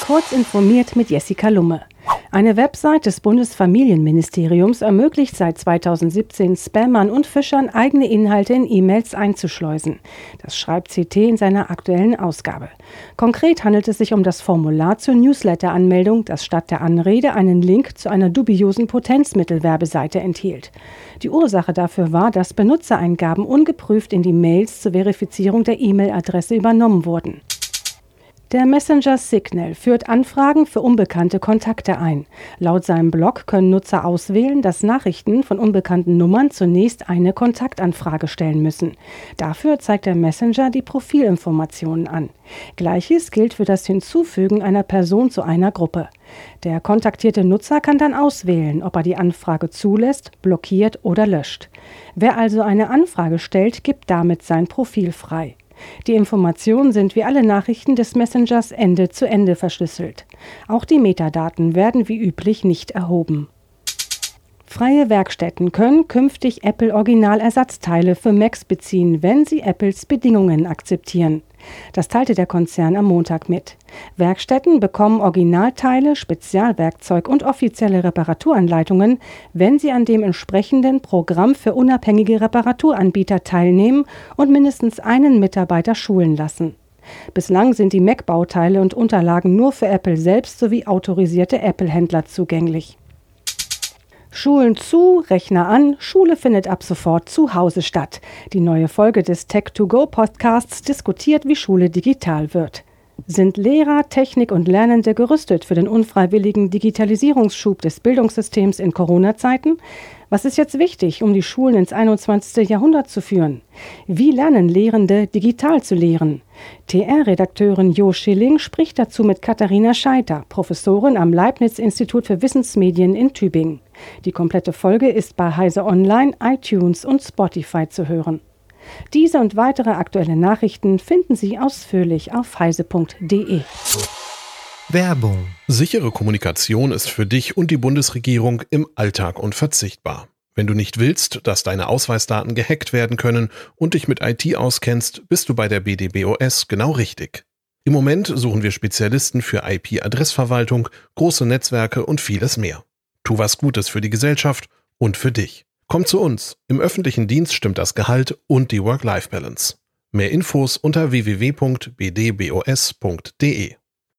Kurz informiert mit Jessica Lumme. Eine Website des Bundesfamilienministeriums ermöglicht seit 2017 Spammern und Fischern eigene Inhalte in E-Mails einzuschleusen. Das schreibt CT in seiner aktuellen Ausgabe. Konkret handelt es sich um das Formular zur Newsletter-Anmeldung, das statt der Anrede einen Link zu einer dubiosen Potenzmittelwerbeseite enthielt. Die Ursache dafür war, dass Benutzereingaben ungeprüft in die Mails zur Verifizierung der E-Mail-Adresse übernommen wurden. Der Messenger Signal führt Anfragen für unbekannte Kontakte ein. Laut seinem Blog können Nutzer auswählen, dass Nachrichten von unbekannten Nummern zunächst eine Kontaktanfrage stellen müssen. Dafür zeigt der Messenger die Profilinformationen an. Gleiches gilt für das Hinzufügen einer Person zu einer Gruppe. Der kontaktierte Nutzer kann dann auswählen, ob er die Anfrage zulässt, blockiert oder löscht. Wer also eine Anfrage stellt, gibt damit sein Profil frei. Die Informationen sind wie alle Nachrichten des Messengers Ende zu Ende verschlüsselt. Auch die Metadaten werden wie üblich nicht erhoben. Freie Werkstätten können künftig Apple Originalersatzteile für Macs beziehen, wenn sie Apples Bedingungen akzeptieren. Das teilte der Konzern am Montag mit. Werkstätten bekommen Originalteile, Spezialwerkzeug und offizielle Reparaturanleitungen, wenn sie an dem entsprechenden Programm für unabhängige Reparaturanbieter teilnehmen und mindestens einen Mitarbeiter schulen lassen. Bislang sind die Mac-Bauteile und Unterlagen nur für Apple selbst sowie autorisierte Apple-Händler zugänglich. Schulen zu, Rechner an, Schule findet ab sofort zu Hause statt. Die neue Folge des Tech2Go diskutiert, wie Schule digital wird. Sind Lehrer, Technik und Lernende gerüstet für den unfreiwilligen Digitalisierungsschub des Bildungssystems in Corona-Zeiten? Was ist jetzt wichtig, um die Schulen ins 21. Jahrhundert zu führen? Wie lernen Lehrende digital zu lehren? TR-Redakteurin Jo Schilling spricht dazu mit Katharina Scheiter, Professorin am Leibniz-Institut für Wissensmedien in Tübingen. Die komplette Folge ist bei Heise Online, iTunes und Spotify zu hören. Diese und weitere aktuelle Nachrichten finden Sie ausführlich auf heise.de. Werbung. Sichere Kommunikation ist für dich und die Bundesregierung im Alltag unverzichtbar. Wenn du nicht willst, dass deine Ausweisdaten gehackt werden können und dich mit IT auskennst, bist du bei der BDBOS genau richtig. Im Moment suchen wir Spezialisten für IP-Adressverwaltung, große Netzwerke und vieles mehr. Tu was Gutes für die Gesellschaft und für dich. Komm zu uns. Im öffentlichen Dienst stimmt das Gehalt und die Work-Life-Balance. Mehr Infos unter www.bdbos.de.